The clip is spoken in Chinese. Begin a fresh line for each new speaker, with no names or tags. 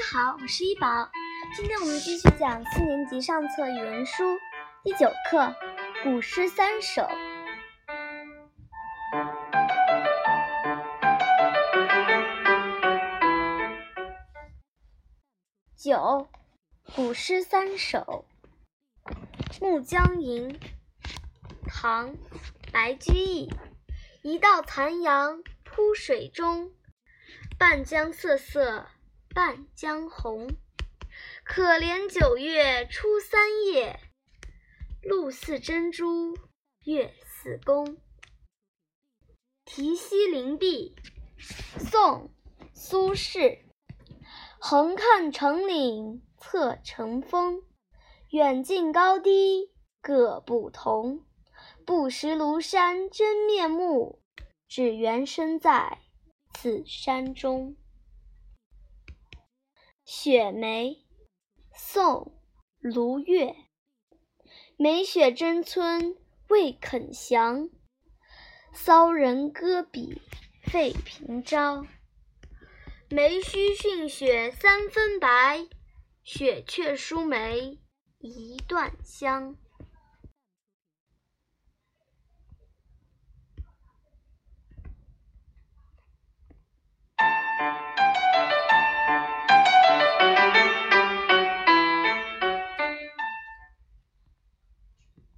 大家好，我是一宝。今天我们继续讲四年级上册语文书第九课《古诗三首》。九《古诗三首》《暮江吟》唐·白居易。一道残阳铺水中，半江瑟瑟半江红。可怜九月初三夜，露似真珠月似弓。题西林壁，宋·苏轼。横看成岭侧成峰，远近高低各不同。不识庐山真面目，只缘身在此山中。雪梅，宋·卢钺。梅雪争春未肯降，骚人阁笔费评章。梅须逊雪三分白，雪却输梅一段香。